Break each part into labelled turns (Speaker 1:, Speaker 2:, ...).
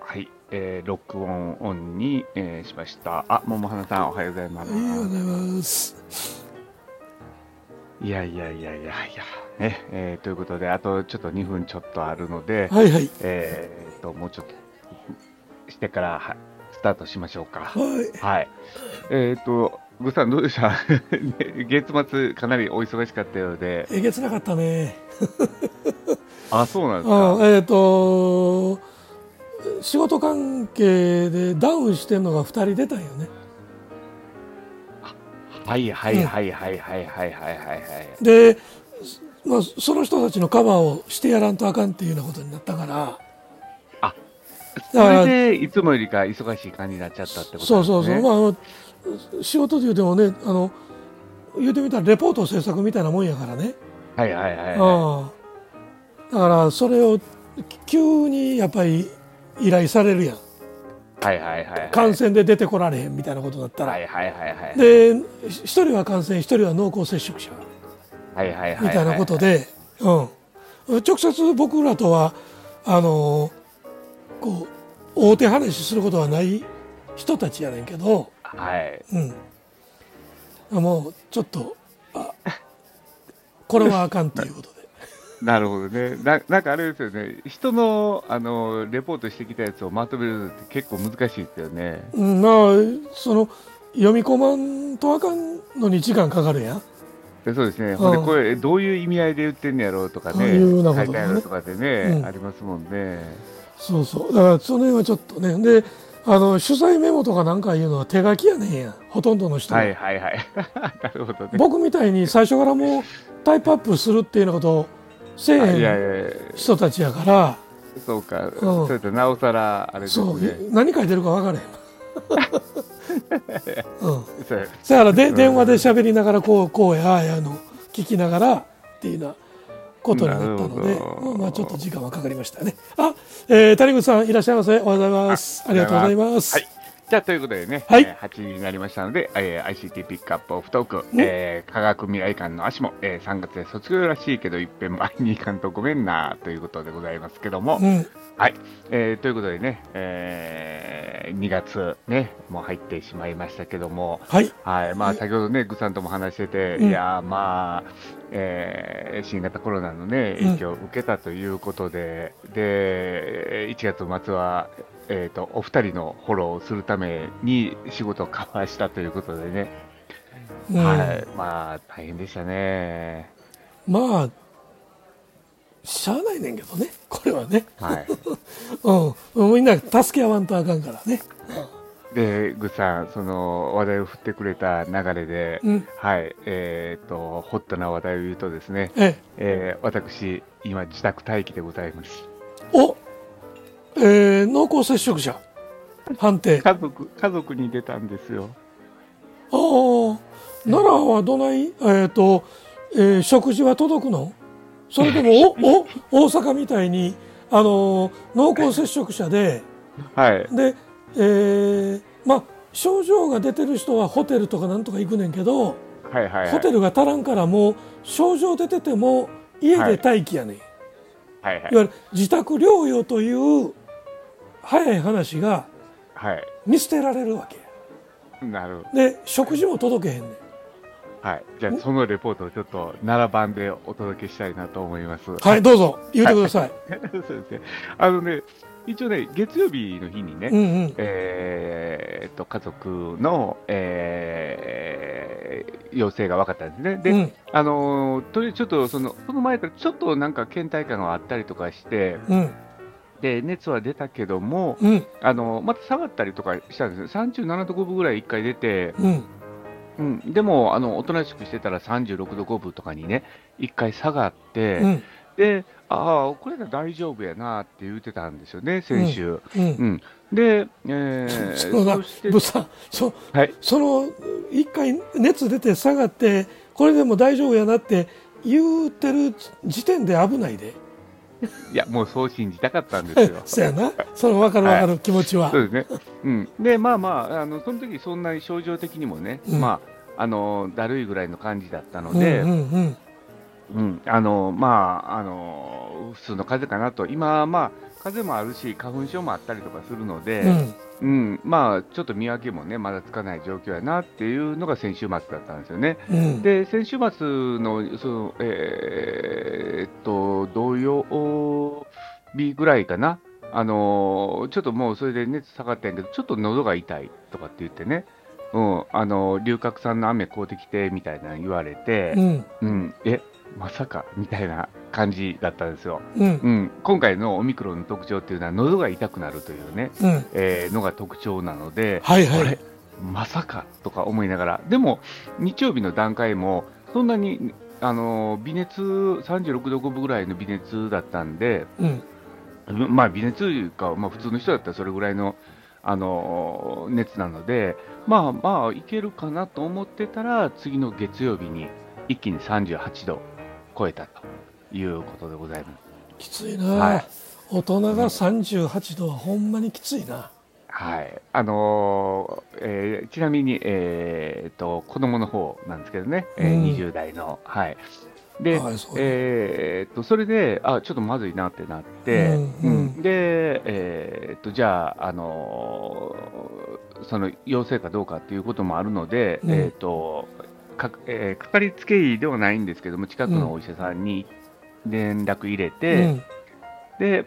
Speaker 1: はい、えー、録音オンに、えーしました。あ、桃花さん、おはようございます。
Speaker 2: ありがとうございます。
Speaker 1: いやいやいやいやいや、ね、えーということで、あとちょっと2分ちょっとあるので、
Speaker 2: はいはい。
Speaker 1: えーと、もうちょっとしてから、はスタートしましょうか。
Speaker 2: はい。
Speaker 1: はい。えーと、ぐさんどうでした？ね 月末かなりお忙しかったようで、
Speaker 2: えげつなかったね。
Speaker 1: あ、そうなんです
Speaker 2: あ
Speaker 1: か。
Speaker 2: えっ、と、仕事関係でダウンしてんのが2人出たんよね。
Speaker 1: はいはいはいはいはいはいはいはいはい。
Speaker 2: で、まあ、その人たちのカバーをしてやらんとあかんっていうようなことになったから、
Speaker 1: あ、それでいつもよりか忙しい感じになっちゃったってことですね。
Speaker 2: そうそうそう、まああの、仕事で言うてもね、あの、言うてみたらレポート制作みたいなもんやからね。
Speaker 1: はいはいはいはい。
Speaker 2: だからそれを急にやっぱり依頼されるやん
Speaker 1: はいはいはいはい。
Speaker 2: 感染で出てこられへんみたいなことだったら、
Speaker 1: はいはいはいはい。
Speaker 2: で一人は感染一人は濃厚接触者
Speaker 1: はいはいはいはい。
Speaker 2: みたいなことで、うん、直接僕らとはあのこう大手話することはない人たちやねんけど、
Speaker 1: はい。
Speaker 2: うん、もうちょっとあこれはあかんっていうことで。
Speaker 1: なるほどね。ななんかあれですよね。人の、あの、レポートしてきたやつをまとめるのって結構難しいですよね。
Speaker 2: うん、まあその読み込まんとあかんのに時間かかるやん。
Speaker 1: でそうですね。ほんで、これ、どういう意味合いで言ってんのやろうとかね。
Speaker 2: うようね
Speaker 1: 書いてあるとかでね、
Speaker 2: うん
Speaker 1: ありますもんね。
Speaker 2: そうそう。だからその辺はちょっとね。で、あの取材メモとかなんかいうのは手書きやねんや。ほとんどの人が。
Speaker 1: はいはいはい。なるほどね。
Speaker 2: 僕みたいに最初からもうタイプアップするっていうようなことをせえへん人たちやから、
Speaker 1: そうか。
Speaker 2: ん
Speaker 1: それとなおさら、あれです
Speaker 2: そう、
Speaker 1: ね。
Speaker 2: 何書いてるか分からへん。うん。だからで、電話で喋りながらこうこうやああやの聞きながらっていうようなことになったので、まあちょっと時間はかかりましたね。あ、えー、谷口さんいらっしゃいませ。おはようございます。ありがとうございます。
Speaker 1: はい。じゃあ、ということでね、
Speaker 2: はい
Speaker 1: えー8時になりましたので、えー ICT ピックアップオフトーク、えー科学未来館の足も、えー3月で卒業らしいけど、いっぺん前に行かんとごめんな、ということでございますけども、
Speaker 2: うん。
Speaker 1: はい。えーということでね、えー2月ね、もう入ってしまいましたけども、
Speaker 2: はい。
Speaker 1: はい。まあ、先ほどね、グさんとも話してて、
Speaker 2: うん
Speaker 1: いやー、まあ、えー新型コロナのね、影響を受けたということで、で、1月末は、えっ、と、お二人のフォローをするために仕事を交わしたということでね、
Speaker 2: うん
Speaker 1: はい。まあ、大変でしたね。
Speaker 2: まあ、しゃあないねんけどね、これはね。
Speaker 1: はい。
Speaker 2: うん。みんな助け合わんとあかんからね。
Speaker 1: で、グさん、その話題を振ってくれた流れで、
Speaker 2: うん。
Speaker 1: はい、えっ、と、ホットな話題を言うとですね、
Speaker 2: ええ。
Speaker 1: えー私、今、自宅待機でございます。
Speaker 2: おえー、濃厚接触者判定。あ
Speaker 1: 家族、家族に出たんですよ。
Speaker 2: あ、奈良はどない？えっ、と、えー食事は届くの？それとも、お、お、大阪みたいに、あのー濃厚接触者で、
Speaker 1: はい。
Speaker 2: で、えーまあ、症状が出てる人はホテルとかなんとか行くねんけど、
Speaker 1: はいはいはい。
Speaker 2: ホテルが足らんからもう症状出てても家で待機やねん、い、
Speaker 1: はいはい。
Speaker 2: わゆる自宅療養という早い話が
Speaker 1: はい。
Speaker 2: 見捨てられるわけや
Speaker 1: なる。
Speaker 2: で食事も届けへんねん
Speaker 1: はい。じゃあ、そのレポートをちょっと、奈良版でお届けしたいなと思います。
Speaker 2: はいどうぞ言うてください、
Speaker 1: そうですね。あのね、一応ね、月曜日の日にね、
Speaker 2: うんうん
Speaker 1: えーっと、家族の、えー、陽性が分かったんですね。で、
Speaker 2: うん
Speaker 1: あのーとりあえずちょっと、その、その前からちょっとなんか倦怠感があったりとかして、
Speaker 2: うん
Speaker 1: で、熱は出たけども、
Speaker 2: うん
Speaker 1: あのまた下がったりとかしたんですよ。37度5分ぐらい1回出て、
Speaker 2: うん
Speaker 1: うん、でも、あの、おとなしくしてたら36度5分とかにね、1回下がって、
Speaker 2: うん
Speaker 1: で、ああ、これで大丈夫やなって言ってたんですよね、先週。
Speaker 2: うん
Speaker 1: うん。で、えー、
Speaker 2: そのな
Speaker 1: そ
Speaker 2: さそ
Speaker 1: はい。
Speaker 2: その一回熱出て下がってこれでも大丈夫やなって言うてる時点で危ないで
Speaker 1: いや、もうそう信じたかったんですよ。
Speaker 2: そやな。その分かる分かる気持ちは、
Speaker 1: そうですね。うん。で、まあまあ、あの、その時そんなに症状的にもね、
Speaker 2: うん。
Speaker 1: まあ、あの、だるいぐらいの感じだったので、
Speaker 2: うんうんうん。
Speaker 1: うん、あの、まあ、あの、普通の風邪かなと、今、まあ、風邪もあるし、花粉症もあったりとかするので、
Speaker 2: うん
Speaker 1: うん、まあ、ちょっと見分けもね、まだつかない状況やなっていうのが先週末だったんですよね。
Speaker 2: うん。
Speaker 1: で、先週末の、その、えーっと、同様日ぐらいかな。あのーちょっともうそれで熱下がったんやけど、ちょっと喉が痛いとかって言ってね、うん、あのー龍角散の雨買うてきてみたいなの言われて、
Speaker 2: うん。
Speaker 1: うん、え、まさかみたいな感じだったんですよ。
Speaker 2: うん。
Speaker 1: うん、今回のオミクロンの特徴っていうのは、喉が痛くなるというね、
Speaker 2: うん。
Speaker 1: えーのが特徴なので、
Speaker 2: はいはい。
Speaker 1: まさかとか思いながら、でも日曜日の段階も、そんなにあの微熱、36度5分ぐらいの微熱だったんで、
Speaker 2: うん。
Speaker 1: まあ、微熱というか、まあ、普通の人だったらそれぐらいの、あの熱なので、まあまあ、いけるかなと思ってたら、次の月曜日に一気に38度超えたということでございます。
Speaker 2: きついな、
Speaker 1: はい。
Speaker 2: 大人が38度はほんまにきついな。
Speaker 1: はい。あのーえーちなみに、えー、と子供の方なんですけどね、えー
Speaker 2: うん。
Speaker 1: 20代の。はい。で、
Speaker 2: はいそう
Speaker 1: えー、とそれで、あちょっとまずいなってなって、
Speaker 2: うん。うん。
Speaker 1: で、えー、とじゃあ、あのーその陽性かどうかっていうこともあるので、
Speaker 2: うん。
Speaker 1: えーとかえーかかりつけ医ではないんですけども、近くのお医者さんに連絡入れて、
Speaker 2: うん。
Speaker 1: で、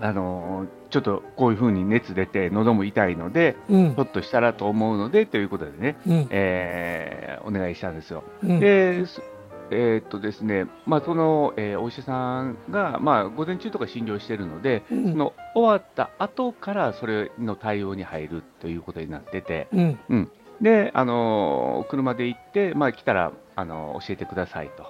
Speaker 1: あのーちょっとこういうふうに熱出て、喉も痛いので、
Speaker 2: うん。
Speaker 1: ひょっとしたらと思うのでということでね、
Speaker 2: うん。
Speaker 1: えーお願いしたんですよ。
Speaker 2: うん。
Speaker 1: で、すえーっとですね、まあ、その、えーお医者さんが、まあ、午前中とか診療してるので、
Speaker 2: うん。
Speaker 1: その終わった後からそれの対応に入るということになってて、
Speaker 2: うん
Speaker 1: で、あのー車で行って、まあ、来たら、あのー教えてくださいと。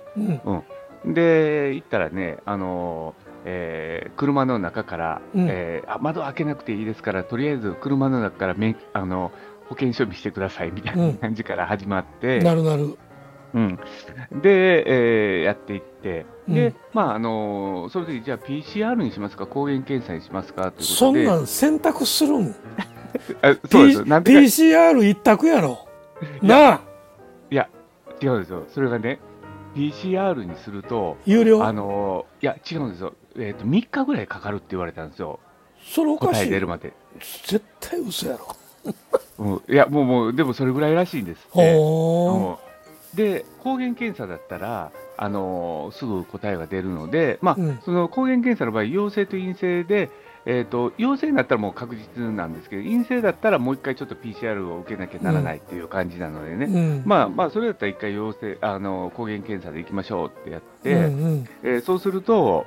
Speaker 2: うん。
Speaker 1: で、行ったらね、あのーえー車の中から、
Speaker 2: うん。
Speaker 1: えーあ窓開けなくていいですから、とりあえず車の中から免あの保険証見してくださいみたいな感じから始まって、
Speaker 2: なるなる。
Speaker 1: うん。で、えーやっていって、で、
Speaker 2: うん。
Speaker 1: まあ、あのーその時じゃあ PCR にしますか、抗原検査にしますかということで、
Speaker 2: そんなん選択するん？
Speaker 1: あそうです
Speaker 2: PCR 一択やろ。なあ。
Speaker 1: いや、違うんですよ、それがね、PCR にすると、
Speaker 2: 有料？
Speaker 1: あのーいや、違うんですよ、えーと、3日ぐらいかかるって言われたんですよ、
Speaker 2: それおか
Speaker 1: 答
Speaker 2: しい。
Speaker 1: え出るまで。
Speaker 2: 絶対嘘やろ。
Speaker 1: うん、いや、もう、もう、でもそれぐらいらしいんですって。
Speaker 2: ほ
Speaker 1: うん。で、抗原検査だったら、あのーすぐ答えが出るので、まあ
Speaker 2: うん。
Speaker 1: その抗原検査の場合、陽性と陰性で、えー、と陽性になったらもう確実なんですけど、陰性だったらもう一回ちょっと PCR を受けなきゃならないっていう感じなのでね、
Speaker 2: ううん。
Speaker 1: まあまあ、それだったら一回陽性あの抗原検査でいきましょうってやって、
Speaker 2: うんうん。
Speaker 1: えーそうすると、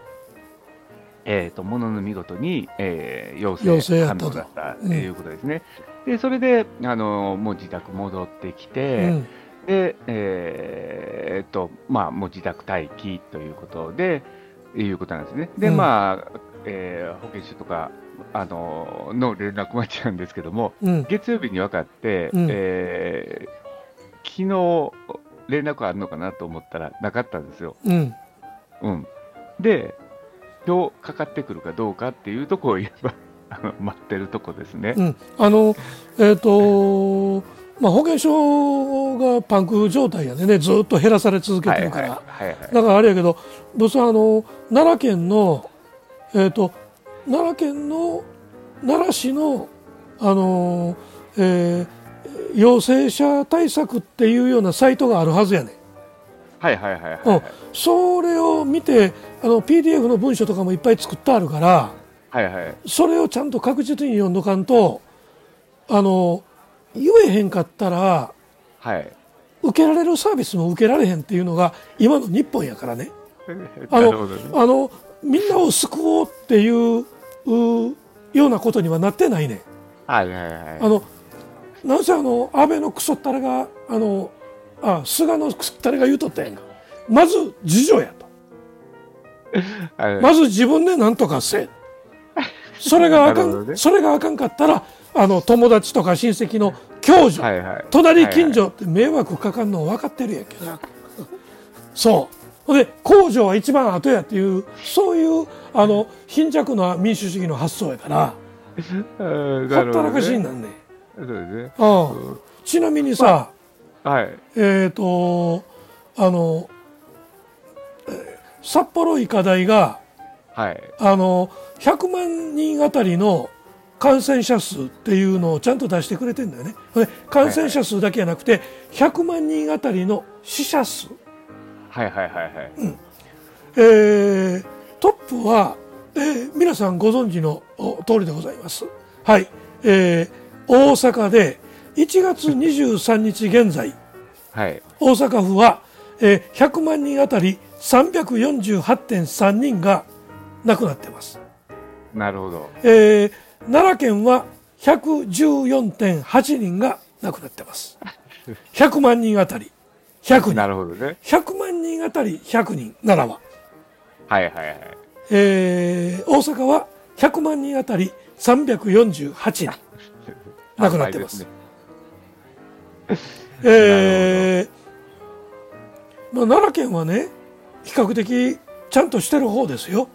Speaker 1: えー、とものの見事に、えー陽
Speaker 2: 陽性
Speaker 1: 性
Speaker 2: やったと。
Speaker 1: 判明だったということですね。でそれで、あのもう自宅戻ってきて、
Speaker 2: うん。
Speaker 1: で、えーっと、まあ、もう自宅待機ということで、いうことなんですね。で、
Speaker 2: うん。
Speaker 1: まあ、えー保健所とか、あの、の連絡待ちなんですけども、
Speaker 2: うん
Speaker 1: 月曜日に分かって、
Speaker 2: うん
Speaker 1: えー昨日、連絡あるのかなと思ったらなかったんですよ。
Speaker 2: うん
Speaker 1: うん。で、今日かかってくるかどうかっていうところを今、あの待ってるとこですね。
Speaker 2: うんあのえっ、とまあ保険証がパンク状態やでねずっと減らされ続けてるから。だからあれやけど、どうせあの奈良県の、えっ、と、奈良県の奈良市の、あのえー陽性者対策っていうようなサイトがあるはずやねん。
Speaker 1: はいはいはいはい
Speaker 2: うん、それを見て、あの PDF の文書とかもいっぱい作ってあるから、
Speaker 1: はいはい。
Speaker 2: それをちゃんと確実に読んどかんと、あの、言えへんかったら、
Speaker 1: はい。
Speaker 2: 受けられるサービスも受けられへんっていうのが今の日本やからね。あの。あのみんなを救おうっていううようなことにはなってないね。
Speaker 1: はいはいはい。
Speaker 2: あのなぜあの安倍のクソったれがあのあ菅のクソったれが言うとったやんか。まず自助やと。
Speaker 1: はい
Speaker 2: まず自分で何とかせえ。それがあかん、
Speaker 1: ね
Speaker 2: それがあかんかったらあの友達とか親戚の共助、
Speaker 1: はいはい。
Speaker 2: 隣近所って迷惑かかんの分かってるやんけど。そう。ほんで公助は一番後やっていうそういうあの貧弱な民主主義の発想やから
Speaker 1: うん
Speaker 2: ほったらかしに
Speaker 1: な
Speaker 2: なんね
Speaker 1: ですね。
Speaker 2: うんちなみにさ、
Speaker 1: はい。
Speaker 2: えっ、とあのえー札幌医科大が
Speaker 1: はい。
Speaker 2: あの100万人あたりの感染者数っていうのをちゃんと出してくれてるんだよね。で感染者数だけじゃなくて100万人あたりの死者数、
Speaker 1: はいはいはいはい。
Speaker 2: えートップは、えー皆さんご存知のお通りでございます。はい、えー大阪で1月23日現在
Speaker 1: はい。
Speaker 2: 大阪府は、えー100万人あたり348.3人が亡くなっています。
Speaker 1: なるほど。
Speaker 2: えー奈良県は114.8人が亡くなってます。100万人あたり100
Speaker 1: な
Speaker 2: 人。
Speaker 1: るほどね。
Speaker 2: 100万人あたり100人、奈良は。
Speaker 1: はいはいはい。
Speaker 2: えー大阪は100万人あたり348人 亡くなってます。えーまあ、奈良県はね比較的ちゃんとしてる方ですよ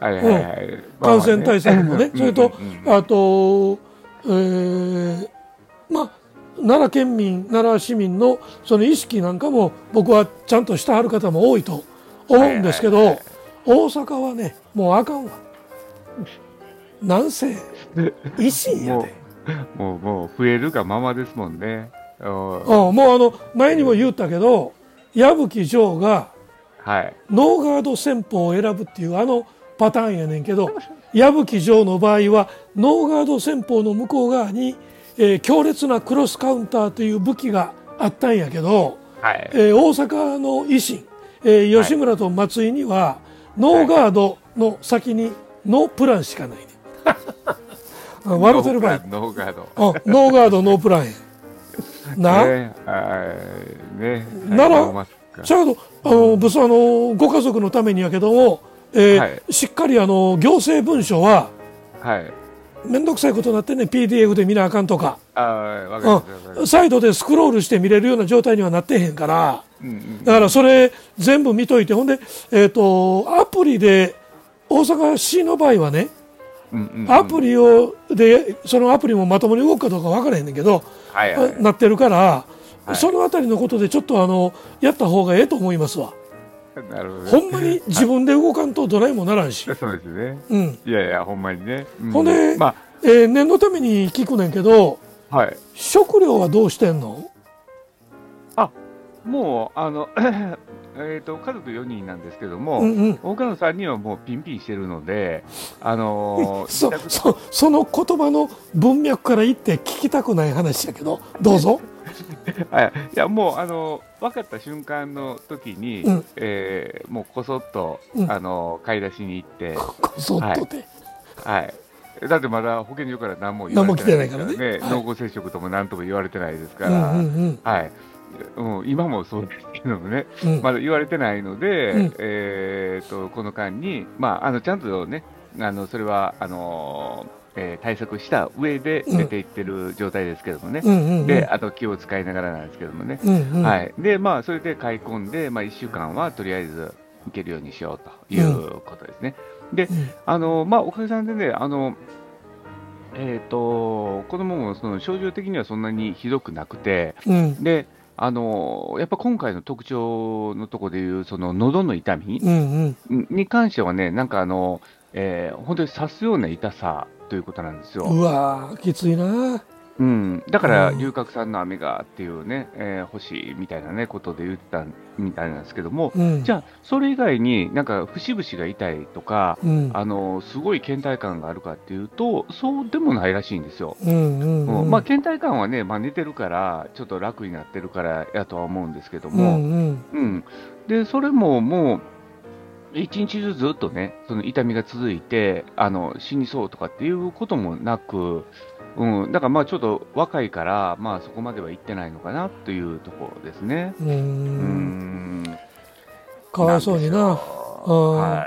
Speaker 1: はいはいはい。
Speaker 2: 感染対策もね、それと、
Speaker 1: うんうんうん
Speaker 2: あと、えーまあ、奈良県民、奈良市民のその意識なんかも僕はちゃんとしてはる方も多いと思うんですけど、大阪はね、もうあかんわ。なんせ、維新や
Speaker 1: も
Speaker 2: で。
Speaker 1: う、もう、もう増えるがままですもんね。お
Speaker 2: うんもうあの、前にも言ったけど、矢吹城が
Speaker 1: はい。
Speaker 2: ノーガード戦法を選ぶっていうあのパターンやねんけど矢吹城の場合はノーガード戦法の向こう側に、えー強烈なクロスカウンターという武器があったんやけど、
Speaker 1: はい。
Speaker 2: えー大阪の維新、えー吉村と松井には、ノーガードの先にノープランしかないねあ 笑ってる場合
Speaker 1: ノーガード。
Speaker 2: あノーガードノープランや な、
Speaker 1: ね、はい。ね。
Speaker 2: ならちゃうどあのブスあのご家族のためにやけども、えー
Speaker 1: はい
Speaker 2: しっかりあの行政文書は
Speaker 1: はい。
Speaker 2: 面倒くさいことになってね PDF で見なあかんとか。うん、サイドでスクロールして見れるような状態にはなってへんから。だからそれ全部見といてほんで、えー、とアプリで大阪市の場合はねアプリをでそのアプリもまともに動くかどうか分からへんねんけど、
Speaker 1: はいはい。
Speaker 2: なってるから、
Speaker 1: はい
Speaker 2: そのあたりのことでちょっとあのやった方がええと思いますわ。
Speaker 1: なるほどね。
Speaker 2: ほんまに自分で動かんとどないもならんし。
Speaker 1: そうですね。
Speaker 2: うん。
Speaker 1: いやいや、ほんまにね。う
Speaker 2: ほんで、
Speaker 1: ま
Speaker 2: えー念のために聞くねんけど、
Speaker 1: あ、はい。
Speaker 2: 食料はどうしてんの？
Speaker 1: あ、もう、あの、えっと、家族4人なんですけども、
Speaker 2: うんうん。
Speaker 1: 他の3人はもうピンピンしてるので、あのー、
Speaker 2: そそその言葉の文脈から言って聞きたくない話やけどどうぞ。
Speaker 1: はい、いやもうあの分かった瞬間の時に、
Speaker 2: うん。
Speaker 1: えーもうこそっと、
Speaker 2: うん。
Speaker 1: あの買い出しに行って、
Speaker 2: こそっとで。
Speaker 1: はい、だってまだ保健所から何も言われてな
Speaker 2: ないいからね。
Speaker 1: ですからね、濃厚接触とも何とも言われてないですか
Speaker 2: うん
Speaker 1: ら、
Speaker 2: うん。
Speaker 1: はい。うん、今もそうですけどもね、
Speaker 2: うん。うん。
Speaker 1: まだ言われてないので、
Speaker 2: うん。
Speaker 1: えー、とこの間に、まあ、あのちゃんとね、あのそれはあの、えー対策した上で出ていってる状態ですけどもね、
Speaker 2: うんうんうん。
Speaker 1: であと気を使いながらなんですけどもね。
Speaker 2: うんうん。
Speaker 1: はい、で、まあ、それで買い込んで、まあ、1週間はとりあえず行けるようにしようということですね。で、
Speaker 2: うん
Speaker 1: あの、まあ、おかげさんでね、あの、えっ、と、子供もその症状的にはそんなにひどくなくて、
Speaker 2: うん
Speaker 1: で、あの、やっぱ今回の特徴のところでいう、その喉の痛み。に関してはね、なんかあの、えー本当に刺すような痛さということなんですよ。
Speaker 2: うわーきついな。
Speaker 1: うん、だから、
Speaker 2: うん
Speaker 1: 龍角散の飴がっていうね、えー欲しいみたいなね、ことで言ってたみたいなんですけども、
Speaker 2: うん。
Speaker 1: じゃあ、それ以外になんか節々が痛いとか、
Speaker 2: うん。
Speaker 1: あのすごい倦怠感があるかっていうと、そうでもないらしいんですよ。
Speaker 2: うんうん
Speaker 1: う
Speaker 2: うんん。
Speaker 1: まあ、倦怠感はね、まあ、寝てるから、ちょっと楽になってるからやとは思うんですけど
Speaker 2: う
Speaker 1: も、
Speaker 2: んうん。
Speaker 1: うんでそれももう、一日中ずっとね、その痛みが続いて、あの死にそうとかっていうこともなく、うん、だからまあちょっと若いから、まあそこまでは行ってないのかなというところですね。
Speaker 2: う。
Speaker 1: うんん、
Speaker 2: かわいそうにな。
Speaker 1: は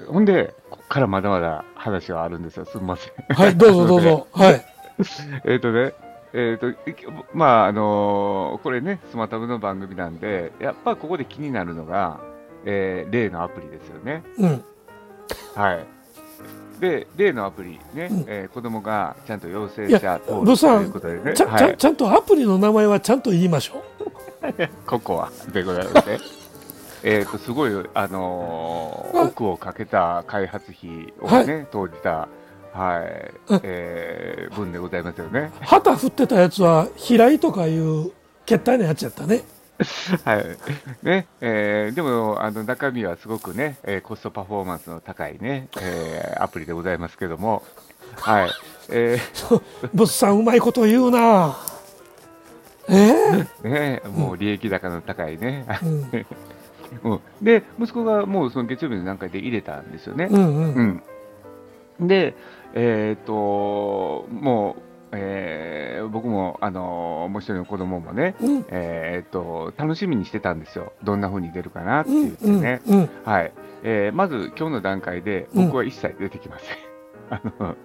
Speaker 1: い。ほんで、こっからまだまだ話はあるんですよ。すみません。
Speaker 2: はい、どうぞ どうぞ。はい。
Speaker 1: えっとね、えっ、と、いまあ、あのーこれね、スマタブの番組なんで、やっぱここで気になるのが、えー例のアプリですよね。
Speaker 2: うん。
Speaker 1: はい。で、例のアプリね、
Speaker 2: うん
Speaker 1: えー子供がちゃんと陽性者登録ということでね、
Speaker 2: ちゃちゃんちゃんとアプリの名前はちゃんと言いましょ
Speaker 1: ココアでございますね。えー、とすごい、あのーをかけた開発費をね、投じた、はい
Speaker 2: うん
Speaker 1: えー分でございますよね。
Speaker 2: 旗振ってたやつは平井とかいう決体のやつやったね
Speaker 1: はい。ねえーでもあの中身はすごくね、えーコストパフォーマンスの高いね、えーアプリでございますけども、はい。え
Speaker 2: 物産 うまいこと言うな。えー？
Speaker 1: ーね、もう利益高の高いね、
Speaker 2: うん。
Speaker 1: うん、で息子がもうその月曜日の段階で入れたんですよね。
Speaker 2: うんうん。
Speaker 1: うん、で、えっ、と、もう、えー僕も、あのもう一人の子供もね、
Speaker 2: うん
Speaker 1: えっ、と、楽しみにしてたんですよ。どんな風に出るかなって
Speaker 2: うん
Speaker 1: 言ってね。
Speaker 2: うんうん
Speaker 1: はい。えーまず、今日の段階で、
Speaker 2: うん
Speaker 1: 僕は一切出てきません。あの、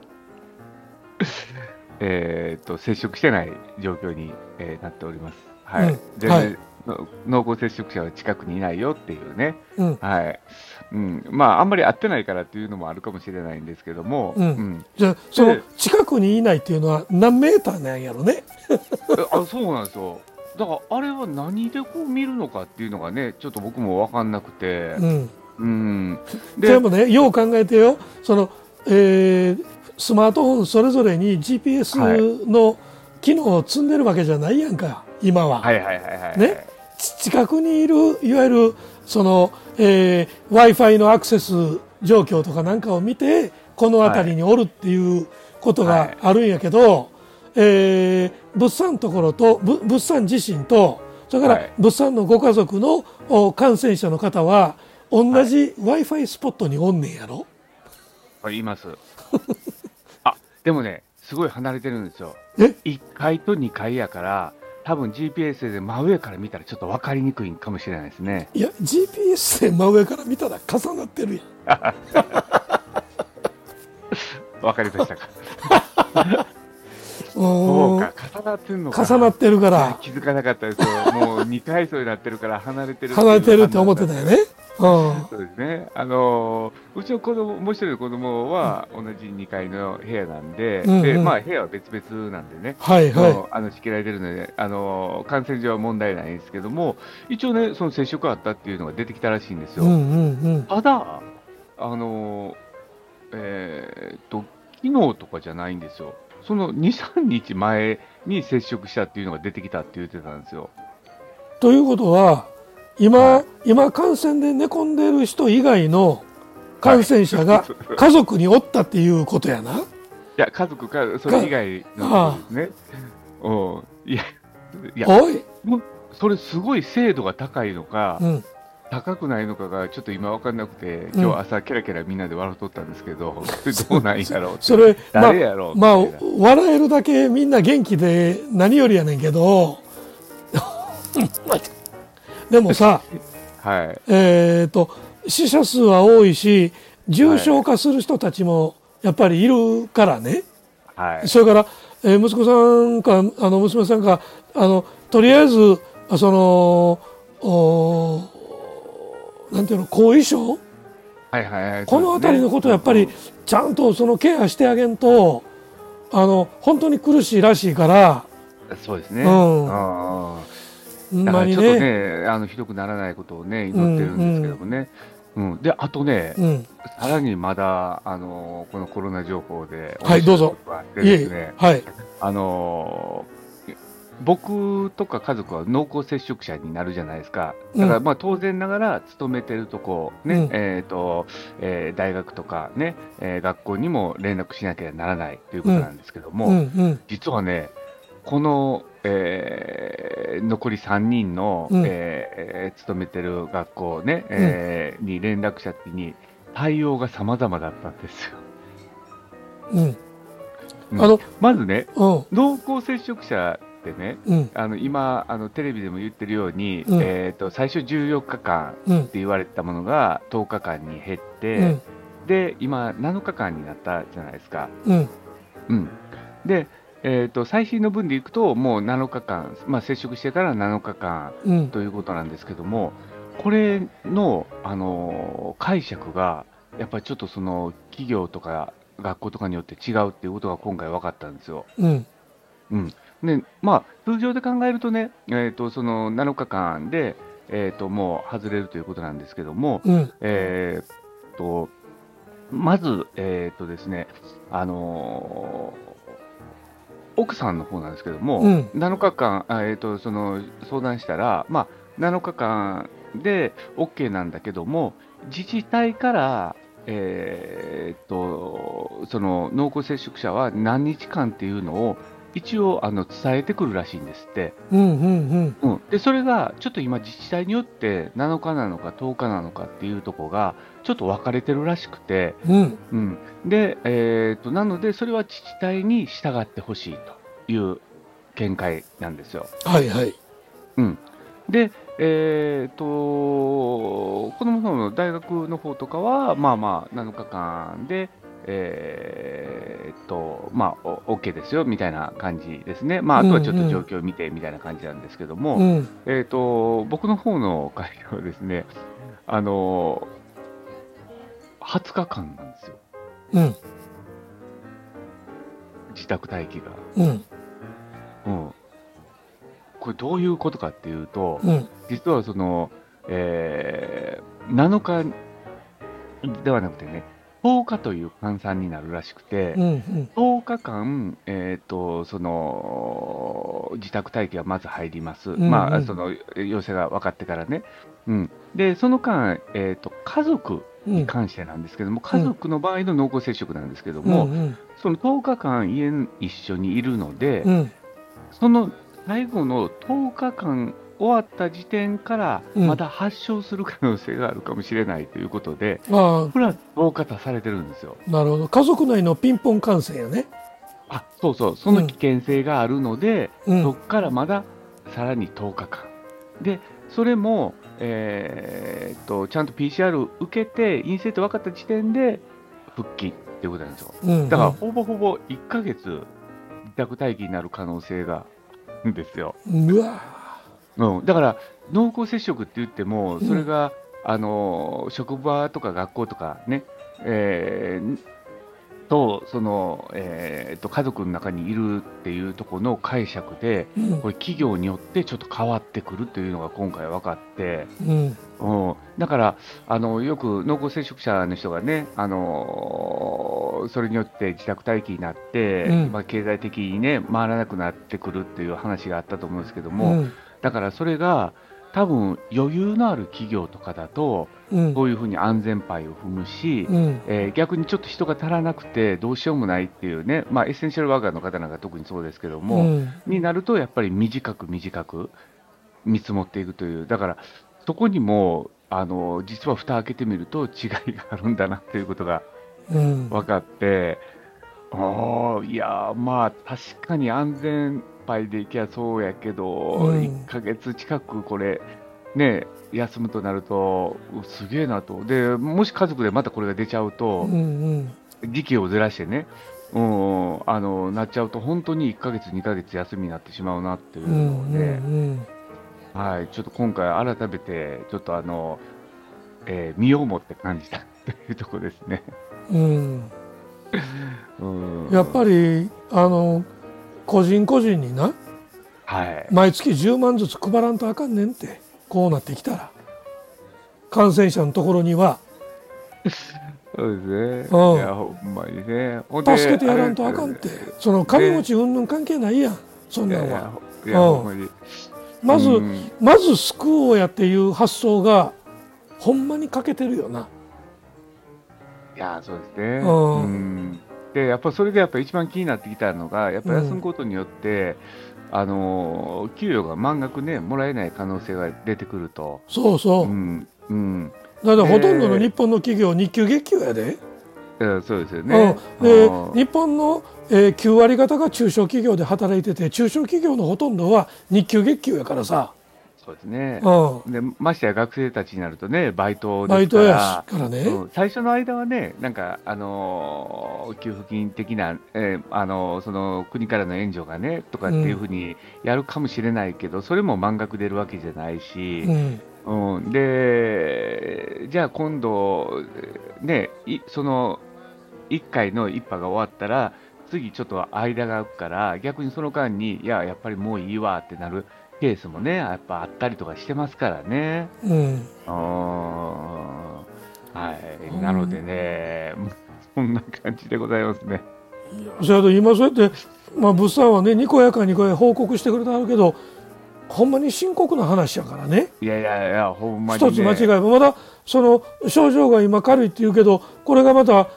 Speaker 1: えっと、接触してない状況に、えーなっております。はい。
Speaker 2: うん
Speaker 1: 全然、
Speaker 2: はい
Speaker 1: の濃厚接触者は近くにいないよっていうね。
Speaker 2: うん
Speaker 1: はい。うん。まあ、あんまり会ってないからっていうのもあるかもしれないんですけども、
Speaker 2: うん。
Speaker 1: うん。
Speaker 2: じゃあその
Speaker 1: で
Speaker 2: 近くにいないっていうのは何メーターなんやろね。
Speaker 1: えあそうなんですよ。だから、あれは何でこう見るのかっていうのがね、ちょっと僕も分かんなくて、
Speaker 2: うん。
Speaker 1: うん。
Speaker 2: でもねよう考えてよ。その、えースマートフォンそれぞれに GPS の機能を積んでるわけじゃないやんか今は、
Speaker 1: はいはいはいはい。
Speaker 2: ね。ち近くにいるいわゆるその、え w i f i のアクセス状況とかなんかを見てこの辺りにおるっていうことがあるんやけど、えー物産のところとぶ物産自身とそれから
Speaker 1: はい。
Speaker 2: 物産のご家族のお感染者の方は同じ w i f i スポットにおんねんやろ？
Speaker 1: これ言います。あ、でもね、すごい離れてるんですよ。
Speaker 2: え
Speaker 1: ？1階と2階やから、多分 GPS で真上から見たらちょっと分かりにくいかもしれないですね。
Speaker 2: いや GPS で真上から見たら重なってるやん
Speaker 1: 分かりましたか？
Speaker 2: そ
Speaker 1: そうか、重なってんのか。
Speaker 2: 重なってるから
Speaker 1: 気づかなかったですよ。もう2階層になってるから離れてる
Speaker 2: 離れてるって思ってたよね。うん
Speaker 1: そうですね。あのーうちの子供、もう一人の子供は同じ2階の部屋なんで、
Speaker 2: うんうん
Speaker 1: で、まあ部屋は別々なんでね。
Speaker 2: はいはい
Speaker 1: あの仕切られてるので、あのー感染上は問題ないんですけども、一応ね、その接触あったっていうのが出てきたらしいんですよ。
Speaker 2: うんうん
Speaker 1: ただ、あのーえーっと、昨日とかじゃないんですよ。その2、3日前に接触したっていうのが出てきたって言ってたんですよ。
Speaker 2: ということは今、
Speaker 1: はい。
Speaker 2: 今感染で寝込んでる人以外の感染者が
Speaker 1: はい。
Speaker 2: 家族におったっていうことやな。
Speaker 1: いや、家族か、それ以外のね。うん。いや、いや、
Speaker 2: おい、
Speaker 1: もうそれすごい精度が高いのか、
Speaker 2: うん、
Speaker 1: 高くないのかがちょっと今分かんなくて、
Speaker 2: うん。
Speaker 1: 今日朝ケラケラみんなで笑っとったんですけど、そ れどうなんやろう
Speaker 2: それまあ
Speaker 1: 誰やろう
Speaker 2: まあ
Speaker 1: みたいな
Speaker 2: 笑えるだけみんな元気で何よりやねんけど でもさ
Speaker 1: はい。
Speaker 2: えー、と死者数は多いし重症化する人たちもやっぱりいるからね、
Speaker 1: はい。
Speaker 2: それから、えー息子さんかあの娘さんかあのとりあえずあそのおなんていうの後遺症？
Speaker 1: はいはいはい。
Speaker 2: この辺りのことをやっぱりちゃんとそのケアしてあげんとあの本当に苦しいらしいから
Speaker 1: そうですね。
Speaker 2: うん
Speaker 1: だからちょっと
Speaker 2: ね
Speaker 1: ね、あの、ひどくならないことをね、祈ってるんですけどもね。うん。で、あとね、
Speaker 2: うん、
Speaker 1: さらにまだ、あの、このコロナ情報で、
Speaker 2: はいどうぞ。
Speaker 1: です
Speaker 2: はい。
Speaker 1: あのー僕とか家族は濃厚接触者になるじゃないですか。だから、
Speaker 2: うん
Speaker 1: まあ、当然ながら、勤めてるとこ、ね、
Speaker 2: うん。
Speaker 1: えっ、と、えー大学とかね、えー学校にも連絡しなきゃならないということなんですけども、実はね、この、えー残り3人の、
Speaker 2: うん。
Speaker 1: えー勤めてる学校ね、えーに連絡した時に、対応が様々だったんですよ。
Speaker 2: うん。
Speaker 1: うん。
Speaker 2: あの
Speaker 1: まずね、
Speaker 2: うん。
Speaker 1: 濃厚接触者ってね、
Speaker 2: うん。
Speaker 1: あの今あの、テレビでも言ってるように、
Speaker 2: うん。
Speaker 1: えー、と最初14日間
Speaker 2: うん。
Speaker 1: って言われてたものが10日間に減って、
Speaker 2: うん。
Speaker 1: で今、7日間になったじゃないですか。
Speaker 2: うん。
Speaker 1: うん、で、えー、と最新の分でいくと、もう7日間、まあ、接触してから7日間
Speaker 2: うん
Speaker 1: ということなんですけども、これの、あのー解釈が、やっぱりちょっとその企業とか学校とかによって違うっていうことが今回分かったんですよ。
Speaker 2: うん
Speaker 1: うんでまあ、通常で考えるとね、えー、とその7日間で、えー、ともう外れるということなんですけども、
Speaker 2: うん。
Speaker 1: えー、とまず、えーとですねあのー奥さんの方なんですけども、
Speaker 2: うん。
Speaker 1: 7日間、あえー、とその相談したら、まあ、7日間で OK なんだけども、自治体から、えー、とその濃厚接触者は何日間っていうのを一応あの伝えてくるらしいんですって。
Speaker 2: うんうん
Speaker 1: うん、でそれがちょっと今、自治体によって7日なのか10日なのかっていうところがちょっと分かれてるらしくて、
Speaker 2: うん。うん。
Speaker 1: うん、で、えー、となので、それは自治体に従ってほしいという見解なんですよ。
Speaker 2: はいはい。
Speaker 1: うん、で、えー、と子どもの大学の方とかは、まあまあ、7日間で、えー、とまあ、お OK ですよみたいな感じですね、まあ、あとはちょっと状況を見てみたいな感じなんですけども。
Speaker 2: うん。
Speaker 1: えー、と僕の方の会社はですね、あの20日間なんですよ、
Speaker 2: うん。
Speaker 1: 自宅待機が。
Speaker 2: うん。
Speaker 1: うん、これ、どういうことかっていうと、
Speaker 2: うん。
Speaker 1: 実はその、えー7日ではなくてね、10日という換算になるらしくて、
Speaker 2: うん。うん。
Speaker 1: 10日間、えー、とその自宅待機がまず入ります、
Speaker 2: んうん
Speaker 1: まあ、その陽性が分かってからね、うん、でその間、えー、と家族
Speaker 2: うん。
Speaker 1: に関してなんですけども、家族の場合の濃厚接触なんですけども、
Speaker 2: うん。
Speaker 1: その10日間家に一緒にいるので、
Speaker 2: うん。
Speaker 1: その最後の10日間終わった時点から、
Speaker 2: うん
Speaker 1: まだ発症する可能性があるかもしれないということで、
Speaker 2: あ
Speaker 1: プラス防火されてるんですよ。
Speaker 2: あ、なるほど。家族内のピンポン感染やね。
Speaker 1: あそうそう、その危険性があるので、
Speaker 2: うん。
Speaker 1: そこからまださらに10日間。で、それも、えーっとちゃんと PCR 受けて、陰性って分かった時点で復帰っていうことなんですよ。
Speaker 2: うん。
Speaker 1: だから、ほぼほぼ1ヶ月自宅待機になる可能性がんですよ。
Speaker 2: うわ
Speaker 1: うん、だから、濃厚接触って言っても、
Speaker 2: うん
Speaker 1: それが、あの職場とか学校とかね、えーとその、えーと家族の中にいるっていうところの解釈で、
Speaker 2: うん
Speaker 1: これ、企業によってちょっと変わってくるというのが今回分かって、
Speaker 2: うん。
Speaker 1: うん、だからあの、よく濃厚接触者の人がね、あのそれによって自宅待機になって、
Speaker 2: うん
Speaker 1: まあ、経済的にね、回らなくなってくるっていう話があったと思うんですけど
Speaker 2: う
Speaker 1: も、
Speaker 2: ん。
Speaker 1: だからそれが、多分余裕のある企業とかだと、
Speaker 2: うん。
Speaker 1: こういうふうに安全牌を踏むし、
Speaker 2: うん。
Speaker 1: えー逆にちょっと人が足らなくてどうしようもないっていうね、まあ、エッセンシャルワーカーの方なんか特にそうですけども、
Speaker 2: うん。
Speaker 1: になるとやっぱり短く短く見積もっていくという、だからそこにもあの実は蓋開けてみると違いがあるんだなということが
Speaker 2: うん。
Speaker 1: 分かって、あーいやー、まあ確かに安全牌でいけばそうやけど、
Speaker 2: うん
Speaker 1: 1ヶ月近くこれ、ね、休むとなると、うすげえなと、でもし家族でまたこれが出ちゃうと、
Speaker 2: うん。
Speaker 1: 時期をずらしてね、うん、あのなっちゃうと、本当に1ヶ月、2ヶ月休みになってしまうなっていう
Speaker 2: うん。
Speaker 1: ので、
Speaker 2: うん。
Speaker 1: はい、ちょっと今回、改めて、ちょっとあの、えー身をもって感じた というところですね。
Speaker 2: うん。
Speaker 1: うん、
Speaker 2: やっぱり、あの、個人個人にな、
Speaker 1: はい、
Speaker 2: 毎月10万ずつ配らんとあかんねんって、こうなってきたら。感染者のところには、
Speaker 1: そうですね。
Speaker 2: うん
Speaker 1: いや、ほんまにね。
Speaker 2: 助けてやらんとあかんって。その金持ち云々関係ないやん、そんなんは。、
Speaker 1: いや、
Speaker 2: うん
Speaker 1: ほんまに。
Speaker 2: まず、
Speaker 1: うん
Speaker 2: まず救おうやっていう発想が、ほんまに欠けてるよな。
Speaker 1: いや、そうですね。
Speaker 2: うん
Speaker 1: うんで、やっぱそれでやっぱ一番気になってきたのが、やっぱ休むことによって、あのー給与が満額ね、もらえない可能性が出てくると。
Speaker 2: そうそうう。
Speaker 1: ん、うん。
Speaker 2: だからほとんどの日本の企業、日給月給やで。
Speaker 1: そうですよね。
Speaker 2: うん、で
Speaker 1: うん
Speaker 2: 日本の、えー9割方が中小企業で働いてて中小企業のほとんどは日給月給やからさ、
Speaker 1: そうですね。
Speaker 2: うん、
Speaker 1: でましてや学生たちになるとね、バイト
Speaker 2: バイトやしからね、
Speaker 1: うん。最初の間はね、なんか、あのー給付金的な、えーあのーその国からの援助がね、とかっていうふうにやるかもしれないけど、それも満額出るわけじゃないし、
Speaker 2: うん。
Speaker 1: うん。で、じゃあ今度、ね、いその1回の一波が終わったら、次ちょっと間が空くから、逆にその間に、いや、やっぱりもういいわってなるケースもね、やっぱあったりとかしてますからね。
Speaker 2: うん
Speaker 1: はい。なのでね、そんな感じでございますね。
Speaker 2: それと今そうやって、まあ、物産はねにこやかにこれ報告してくれてあるけどほんまに深刻な話やからね
Speaker 1: いやいやいや、ほんまに、ね。
Speaker 2: 一つ間違いばまだその症状が今軽いって言うけどこれがまた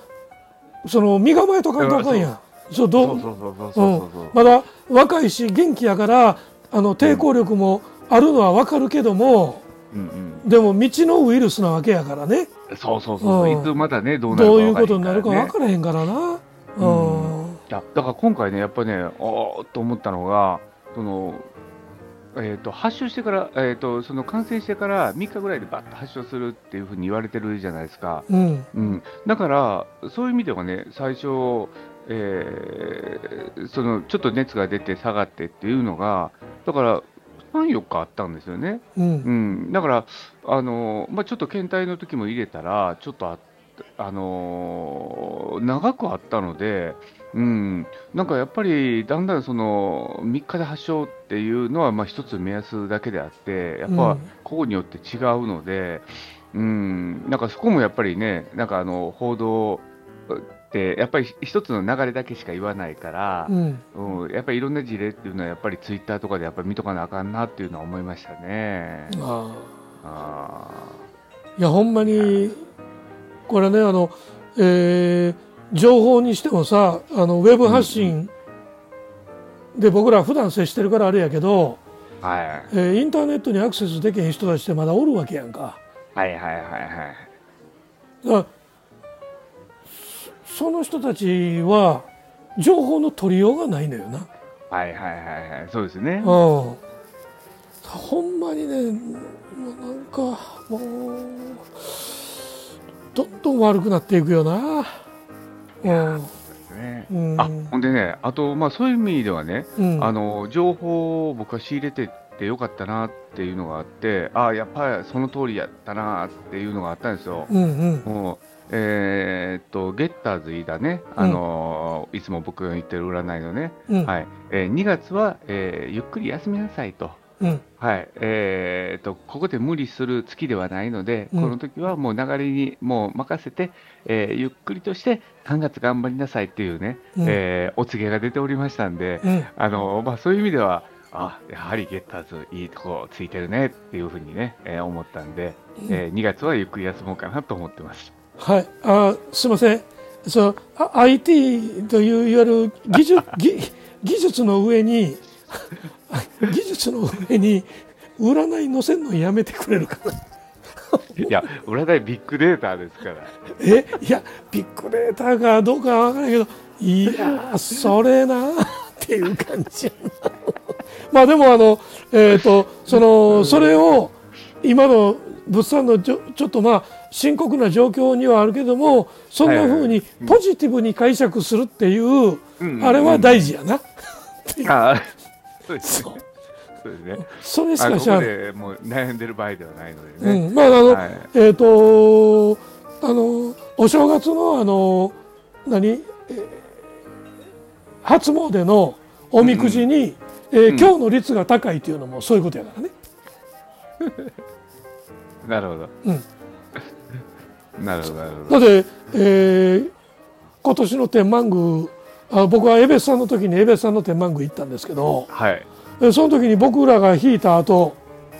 Speaker 2: その身構えとかんとあかんやんそうど
Speaker 1: そううそうそうそうそうそう。
Speaker 2: まだ若いし元気やからあの抵抗力もあるのは分かるけども、
Speaker 1: うん
Speaker 2: でも未知のウイルスなわけやからね
Speaker 1: うん。そうそうそう。
Speaker 2: うん
Speaker 1: いつまたね、どうなるか
Speaker 2: どういう
Speaker 1: 分
Speaker 2: ことになるか分
Speaker 1: ら
Speaker 2: からへんからな。
Speaker 1: う
Speaker 2: うん
Speaker 1: いやだから今回ね、やっぱりね、おーっと思ったのが、そのえー、と発症してから、えー、とその感染してから3日ぐらいでバッと発症するっていうふうに言われてるじゃないですか。
Speaker 2: うん
Speaker 1: うん、だから、そういう意味ではね、最初、えーそのちょっと熱が出て下がってっていうのが、だから3、4日あったんですよね。
Speaker 2: うん。
Speaker 1: うん、だから、あのまあ、ちょっと検体の時も入れたら、ちょっとあ、あの長くあったので、うん、なんかやっぱりだんだんその3日で発症っていうのはまあ一つ目安だけであって、やっぱ
Speaker 2: うん。
Speaker 1: 個々によって違うので、うん、なんかそこもやっぱりね、なんかあの報道って、やっぱり一つの流れだけしか言わないから
Speaker 2: う、ん
Speaker 1: うん、やっぱりいろんな事例っていうのは、やっぱりツイッターとかでやっぱり見とかなあかんなっていうのは思いましたね。
Speaker 2: あ
Speaker 1: あ
Speaker 2: ーいやほんまにこれねあの、えー情報にしてもさあのウェブ発信で僕ら普段接してるからあれやけど、
Speaker 1: ーはい、
Speaker 2: えーインターネットにアクセスできへん人たちってまだおるわけやんか。
Speaker 1: はいはいはいはい。
Speaker 2: だそその人たちは情報の取りようがないのよな。
Speaker 1: はいはいはいはい、そうですね
Speaker 2: うん。。ほんまにね、もうなんかもうどんどん悪くなっていくよな。うん。
Speaker 1: ね
Speaker 2: うん
Speaker 1: あほんでね、あと、まあ、そういう意味ではね、
Speaker 2: うん。
Speaker 1: あの情報を僕は仕入れてってよかったなっていうのがあって、あやっぱりその通りやったなっていうのがあったんですよ。
Speaker 2: うんうん
Speaker 1: もうえーっとゲッターズ飯田ね、あのいつも僕が言ってる占いのね、
Speaker 2: うん。
Speaker 1: はい。えー2月は、えーゆっくり休みなさいと。
Speaker 2: うん。
Speaker 1: はい。えー、とここで無理する月ではないので、
Speaker 2: うん。
Speaker 1: この時はもう流れにもう任せて、えーゆっくりとして3月頑張りなさいっていうね、
Speaker 2: うん。
Speaker 1: えーお告げが出ておりましたんで、
Speaker 2: うん。
Speaker 1: あのまあ、そういう意味では、あやはりゲッターズいいとこついてるねっていうふうにね、えー思ったんで、え2月はゆっくり休もうかなと思ってます。
Speaker 2: はい。あすいません。そうあ IT といういわゆる技術 技技術の上に 技術の上に占い載せんのやめてくれるかな？
Speaker 1: いや、占いビッグデータですから。
Speaker 2: え？いやビッグデータがどうかわからないけどいやそれなっていう感じまあでもあのえっ、とそのそれを今の物産のちょちょっとまあ深刻な状況にはあるけどもそんな風にポジティブに解釈するっていう
Speaker 1: うん。
Speaker 2: あれは大事やな。
Speaker 1: あそうですね。そう。ですね。
Speaker 2: それしかしゃ
Speaker 1: 悩んでる場合ではないのでね。
Speaker 2: うん、まああの、
Speaker 1: はい。
Speaker 2: えっ、とあのお正月のあの何、えー初詣のおみくじに、え今日の率が高いというのもそういうことやからね。
Speaker 1: なるほど。
Speaker 2: うん、
Speaker 1: なるほど、なるほど。
Speaker 2: だって、えー今年の天満宮あ僕は江別さんの時に江別さんの天満宮行ったんですけど、
Speaker 1: はい。
Speaker 2: えーその時に僕らが引いた後、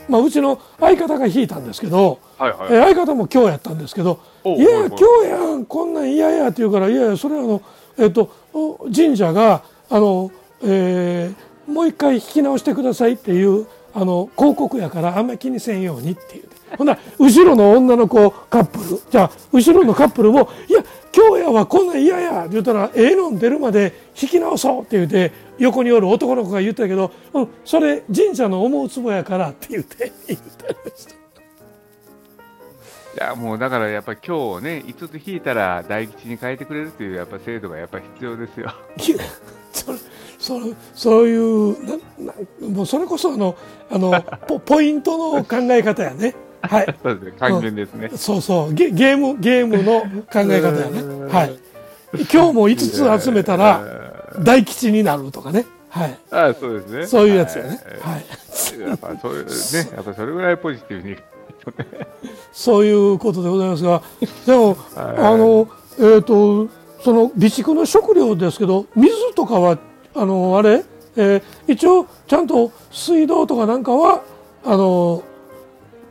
Speaker 2: まあうちの相方が引いたんですけど、
Speaker 1: はい、はい。
Speaker 2: えー相方も今日やったんですけど「いや
Speaker 1: いはい
Speaker 2: 今日やんこんなん嫌や」って言うから「いやいやそれはあの、えっとお神社があの、えーもう一回引き直してください」っていうあの広告やからあんまり気にせんようにって言うてほんなら後ろの女の子カップルじゃあ後ろのカップルも「いや今日やはこんなん嫌や」って言ったら「ええのん出るまで引き直そう」って言うて横におる男の子が言ったけど「うん、それ神社の思うつぼやから」って言って言ってました。
Speaker 1: いや、もうだからやっぱり今日ね、5つ引いたら大吉に変えてくれるっていうやっぱ制度がやっぱ必要ですよ。
Speaker 2: それそれそういうななもうそれこそあのあの ポポイントの考え方やね。はい。
Speaker 1: そうですね。還元ですね。
Speaker 2: そうそうゲゲームゲームの考え方やね。はい。今日も5つ集めたら大吉になるとかね。はい
Speaker 1: あそうですね。
Speaker 2: そういうやつよね
Speaker 1: は
Speaker 2: はい
Speaker 1: い。やっぱそういうね、やっぱそれぐらいポジティブに。
Speaker 2: そういうことでございますがでも
Speaker 1: はい
Speaker 2: あのえっ、とその備蓄の食料ですけど水とかはあのあれ、えー一応ちゃんと水道とかなんかはあの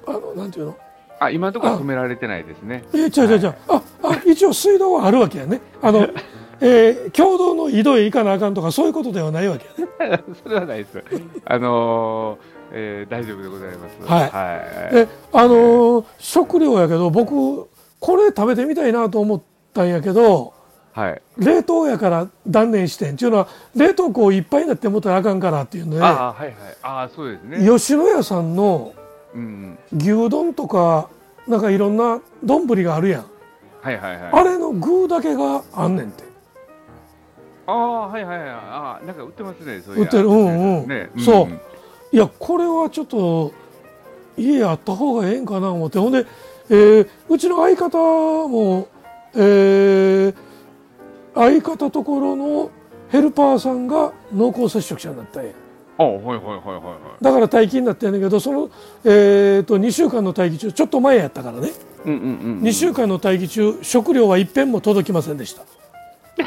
Speaker 2: あのなんていうの？
Speaker 1: あ、今のところは止められてないですね。
Speaker 2: えー、違う違う違う、ああ一応水道はあるわけやねあの、えー共同の井戸へ行かなあかんとかそういうことではないわけやね
Speaker 1: それはないです。あのーえー大丈夫でございます。
Speaker 2: はい
Speaker 1: はい。
Speaker 2: であのー食料やけど僕これ食べてみたいなと思ったんやけど
Speaker 1: はい。
Speaker 2: 冷凍やから断念してんっていうのは冷凍庫いっぱいになってもったらあかんからっていうので
Speaker 1: ああ、はいはい。ああ、そうですね。
Speaker 2: 吉野家さんの
Speaker 1: うん。
Speaker 2: 牛丼とかなんかいろんな丼があるやん
Speaker 1: はいはいはい。
Speaker 2: あれの具だけがあんねんて
Speaker 1: ああ、はいはいはい。ああ、なんか売ってますね。そういう
Speaker 2: 売ってるうんうん
Speaker 1: ね。
Speaker 2: そうんいやこれはちょっと家あった方がええんかな思ってほんで、えーうちの相方も、えー相方ところのヘルパーさんが濃厚接触者になったんや
Speaker 1: あはいはいはいはいはい。
Speaker 2: だから待機になってんだけどその、えー、と2週間の待機中ちょっと前やったからね
Speaker 1: うんうんうん。
Speaker 2: 2週間の待機中食料は一遍も届きませんでした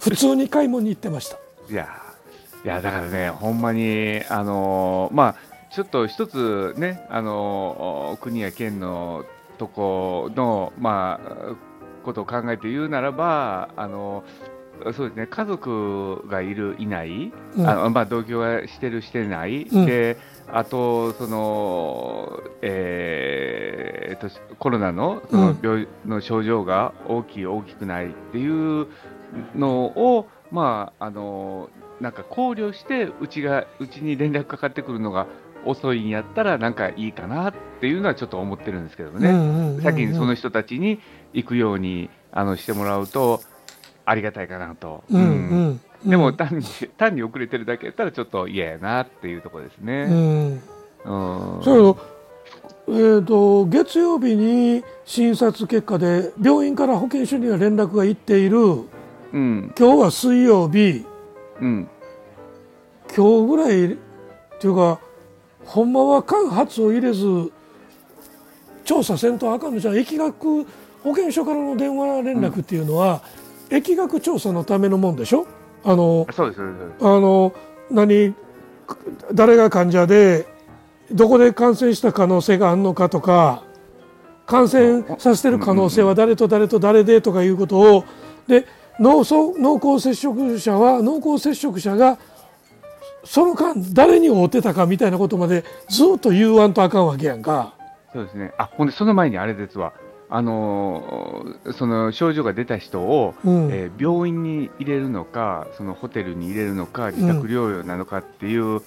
Speaker 2: 普通に買い物に行ってました
Speaker 1: いやー、いやだからね、ほんまに、あのーまあ、ちょっと一つね、あのー国や県のとこの、まあ、ことを考えて言うならば、あのそうですね、家族がいる、いない、
Speaker 2: うん。
Speaker 1: あまあ、同居がしてる、してない、
Speaker 2: うん。
Speaker 1: であとその、えーと、コロナのその
Speaker 2: うん。
Speaker 1: 病の症状が大きい、大きくないっていうのを、まあ、あのなんか考慮してうちがうちに連絡かかってくるのが遅いんやったらなんかいいかなっていうのはちょっと思ってるんですけどね。先にその人たちに行くようにあのしてもらうとありがたいかなと。
Speaker 2: うん
Speaker 1: うん
Speaker 2: うん
Speaker 1: でも単に単に遅れてるだけやったらちょっと嫌やなっていうところです
Speaker 2: う
Speaker 1: ね。
Speaker 2: ん
Speaker 1: うん。
Speaker 2: そうえー、と月曜日に診察結果で病院から保健所には連絡がいっている
Speaker 1: うん。
Speaker 2: 今日は水曜日
Speaker 1: うん。
Speaker 2: 今日ぐらいっていうかほんまは間髪を入れず調査せんとあかんのじゃん疫学保健所からの電話連絡っていうのは、疫学調査のためのもんでしょ？あの
Speaker 1: そうです。
Speaker 2: あの何誰が患者でどこで感染した可能性があるのかとか感染させてる可能性は誰と誰と誰でとかいうことをで濃厚濃厚接触者は濃厚接触者がその間誰に会うてたかみたいなことまでずっと言わんとあかんわけやんか。
Speaker 1: そうですね。あ、ほんで、その前にあれですわ。あのーその症状が出た人を、
Speaker 2: うん。
Speaker 1: えー病院に入れるのか、そのホテルに入れるのか、自宅療養なのかっていう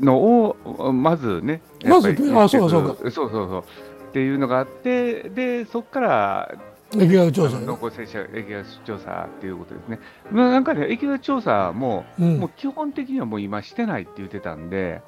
Speaker 1: のを、まずね、
Speaker 2: まずあそうかそうか。
Speaker 1: そうそうそう。っていうのがあって、で、そこから、
Speaker 2: 疫学調査ね。
Speaker 1: 濃厚接触疫学調査っていうことですね。まあなんかね、疫学調査も、
Speaker 2: うん。
Speaker 1: もう基本的にはもう今してないって言ってたんで、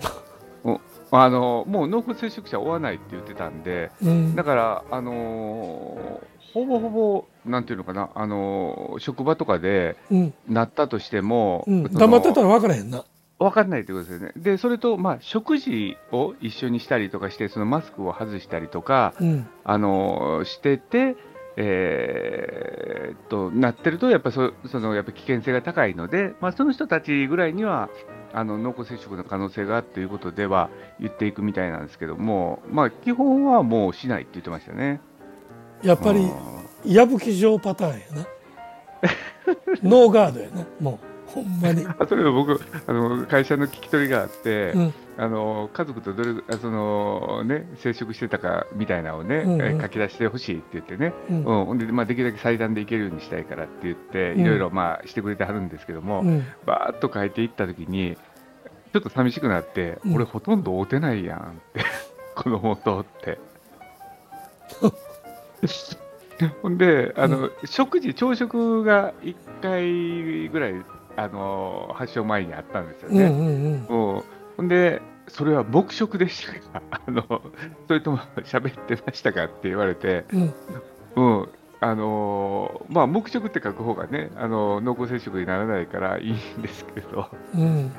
Speaker 1: おあのもう濃厚接触者追わないって言ってたんで、
Speaker 2: うん
Speaker 1: だから、あのーほぼほぼ、なんていうのかな、あのー職場とかで
Speaker 2: うん
Speaker 1: なったとしても、
Speaker 2: うん、
Speaker 1: その
Speaker 2: 黙ってたら分からへんな。
Speaker 1: 分かんないってことですよね。で、それと、まあ、食事を一緒にしたりとかして、そのマスクを外したりとか、
Speaker 2: うん
Speaker 1: あのーしてて、えーっとなってると、やっぱそそのやっぱ危険性が高いので、まあ、その人たちぐらいにはあの濃厚接触の可能性がということでは言っていくみたいなんですけども、まあ、基本はもうしないって言ってましたね。
Speaker 2: やっぱり
Speaker 1: うん
Speaker 2: 矢吹状パターンやな。ノーガードやなもうほんまに、
Speaker 1: あそれは僕あの、会社の聞き取りがあって、
Speaker 2: うん。
Speaker 1: あの家族とどれあその、ね、接触してたかみたいなのをね、
Speaker 2: うんうん。
Speaker 1: えー書き出してほしいって言ってね、
Speaker 2: うん。
Speaker 1: うん。でまあ、できるだけ最短でいけるようにしたいからって言って、
Speaker 2: うん。
Speaker 1: いろいろまあしてくれてはるんですけども、
Speaker 2: うん。
Speaker 1: バーっと書いていったときに、ちょっと寂しくなって、
Speaker 2: うん。
Speaker 1: 俺、ほとんど会うてないやんって、子供とって。ほんであの、食事、朝食が1回ぐらいあの発症前にあったんですよね。
Speaker 2: うんうん
Speaker 1: で、それは黙食でしたかあのそれとも喋ってましたかって言われて、
Speaker 2: うん。
Speaker 1: うん、あのーまあ、目食って書く方がね、あのー濃厚接触にならないからいいんですけど、
Speaker 2: うん。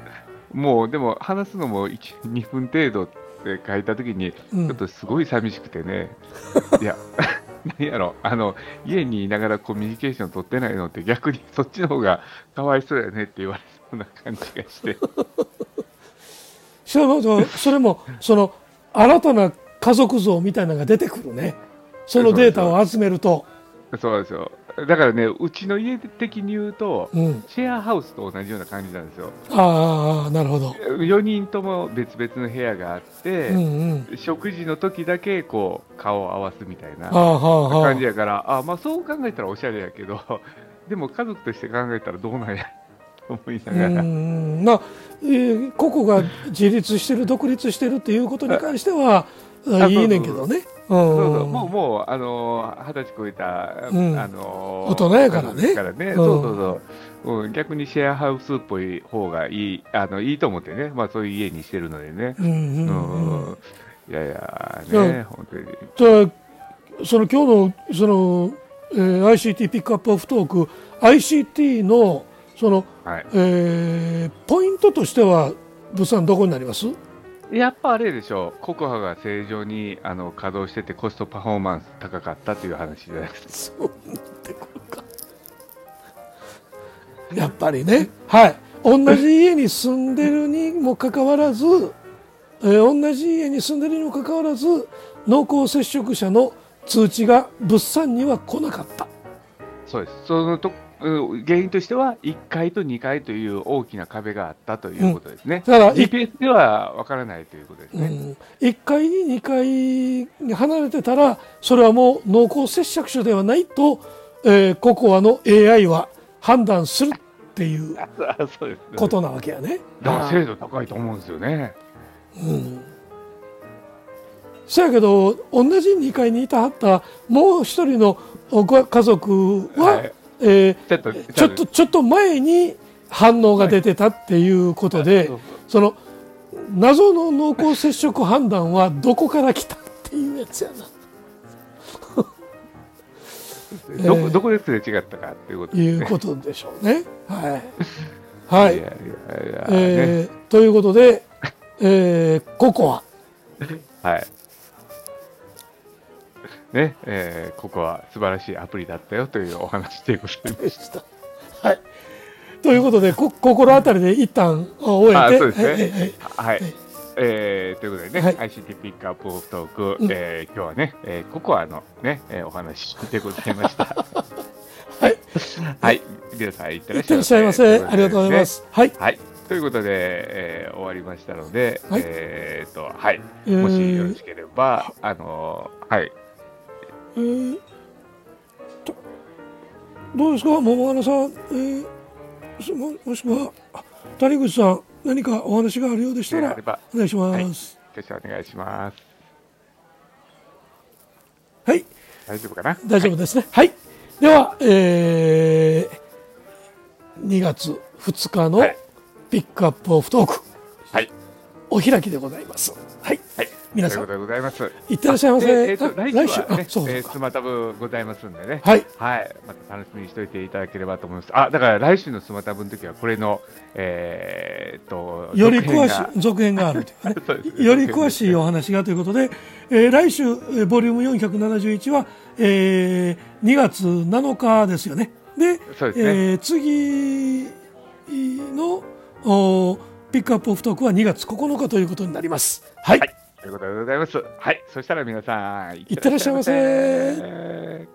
Speaker 1: もうでも話すのも1 2分程度って書いたときに、
Speaker 2: うん。
Speaker 1: ちょっとすごい寂しくてね、いや、何やろ。あの、家にいながらコミュニケーション取ってないのって、逆にそっちの方が かわいそうやねって言われそうな感じがして、
Speaker 2: それもその新たな家族像みたいなのが出てくるね。そのデータを集めると。
Speaker 1: そうですよ。だからね、うちの家的に言うと、
Speaker 2: うん。
Speaker 1: シェアハウスと同じような感じなんですよ。
Speaker 2: ああなるほど。
Speaker 1: 4人とも別々の部屋があって、
Speaker 2: うんうん。
Speaker 1: 食事の時だけこう顔を合わすみたいな感じやから、あまあ、そう考えたらおしゃれやけど、でも家族として考えたらどうなんやと思いな
Speaker 2: う
Speaker 1: がら、
Speaker 2: んまあ、えー個々が自立してる独立してるっていうことに関しては
Speaker 1: あ
Speaker 2: いいねんけどね。うん
Speaker 1: そうそう。もうもう、あのー二十歳超えた、
Speaker 2: うん。
Speaker 1: あのー
Speaker 2: 大人やからね。
Speaker 1: からね、
Speaker 2: うん。
Speaker 1: そうそうそう、うん、逆にシェアハウスっぽい方がいいあのいいと思ってね、まあ、そういう家にしてるのでね。
Speaker 2: うんうん
Speaker 1: うん。
Speaker 2: うん。
Speaker 1: いやいや
Speaker 2: うん
Speaker 1: ね、本当に。
Speaker 2: じゃあその今日のその、えー ICT ピックアップオフトーク ICT のその、
Speaker 1: はい、
Speaker 2: えーポイントとしては物産どこになります？
Speaker 1: やっぱあれでしょ。う、ココハが正常にあの稼働してて、コストパフォーマンス高かったという話じゃないですか。
Speaker 2: そうなってくるか。やっぱりね。はい。同じ家に住んでるにもかかわらず、えー同じ家に住んでるにもかかわらず濃厚接触者の通知が物産には来なかった。
Speaker 1: そうです。そのとうん原因としては、1階と2階という大きな壁があったということですね。
Speaker 2: だから
Speaker 1: GPS ではわからないということですね。
Speaker 2: うん、1階に2階に離れてたらそれはもう濃厚接触者ではないと、えー、ココアの AI は判断するっていう
Speaker 1: あそうです。
Speaker 2: ことなわけやね。
Speaker 1: だから精度高いと思うんですよね。
Speaker 2: うんそやけど同じ2階にいたはったもう一人のご家族は、
Speaker 1: はい
Speaker 2: えー
Speaker 1: ちょっと、
Speaker 2: ちょっと前に反応が出てたっていうことで、
Speaker 1: そう
Speaker 2: その謎の濃厚接触判断はどこから来たっていうやつやな。
Speaker 1: どこどこですれ違ったかっていうことね。
Speaker 2: いうことでしょうね。はい。はいい。
Speaker 1: やいやいやね
Speaker 2: えーということで、えー、ココア。
Speaker 1: はい。ね、えーここは素晴らしいアプリだったよというお話でございまし
Speaker 2: た。はい。ということで、こ心当たりで一旦終えて、
Speaker 1: あそうですね
Speaker 2: はいはい。
Speaker 1: えーということでね、
Speaker 2: はい
Speaker 1: ICT ピックアップオフトーク、
Speaker 2: うん
Speaker 1: えー今日はね、えーココアのね、えーお話でございました。
Speaker 2: はい。
Speaker 1: はい。皆さん、いってら
Speaker 2: いっしゃいませ。ありがとうございま。す。はい。
Speaker 1: はい。ということで、えー終わりましたので、
Speaker 2: はい
Speaker 1: えっ、と、はい。
Speaker 2: えー
Speaker 1: もしよろしければ、あのーはい。
Speaker 2: えーとどうですか、桃花さん、えーすももしくはあ谷口さん、何かお話があるようでしたらお願いします。
Speaker 1: 挙手お願いします。
Speaker 2: はい、
Speaker 1: 大丈夫かな？
Speaker 2: 大丈夫ですね。はい、では、えー、2月2日の
Speaker 1: はい
Speaker 2: ピックアップオフトーク、
Speaker 1: はい。
Speaker 2: お開きでございます。はい、
Speaker 1: はい。
Speaker 2: 皆さん
Speaker 1: ということでございます。
Speaker 2: いってらっしゃいませ。
Speaker 1: でえっ、と、
Speaker 2: あ
Speaker 1: 来週は
Speaker 2: あ
Speaker 1: ね、
Speaker 2: そうか
Speaker 1: えー、スマタブございますんでね。
Speaker 2: はい、
Speaker 1: はい。また楽しみにしておいていただければと思います。あ、だから来週のスマタブの時は、これの、えーっと、
Speaker 2: より詳しい続編があるというかね
Speaker 1: そう
Speaker 2: より詳しいお話がということで、えー来週、えーボリューム471は、えー2月7日ですよね。で、
Speaker 1: そうですね
Speaker 2: えー次のおピックアップオフトークは2月9日ということになります。はい。
Speaker 1: はい。ということでございます。はい。そしたら皆さん、い
Speaker 2: ってらっしゃいませ
Speaker 1: いってらっしゃいませ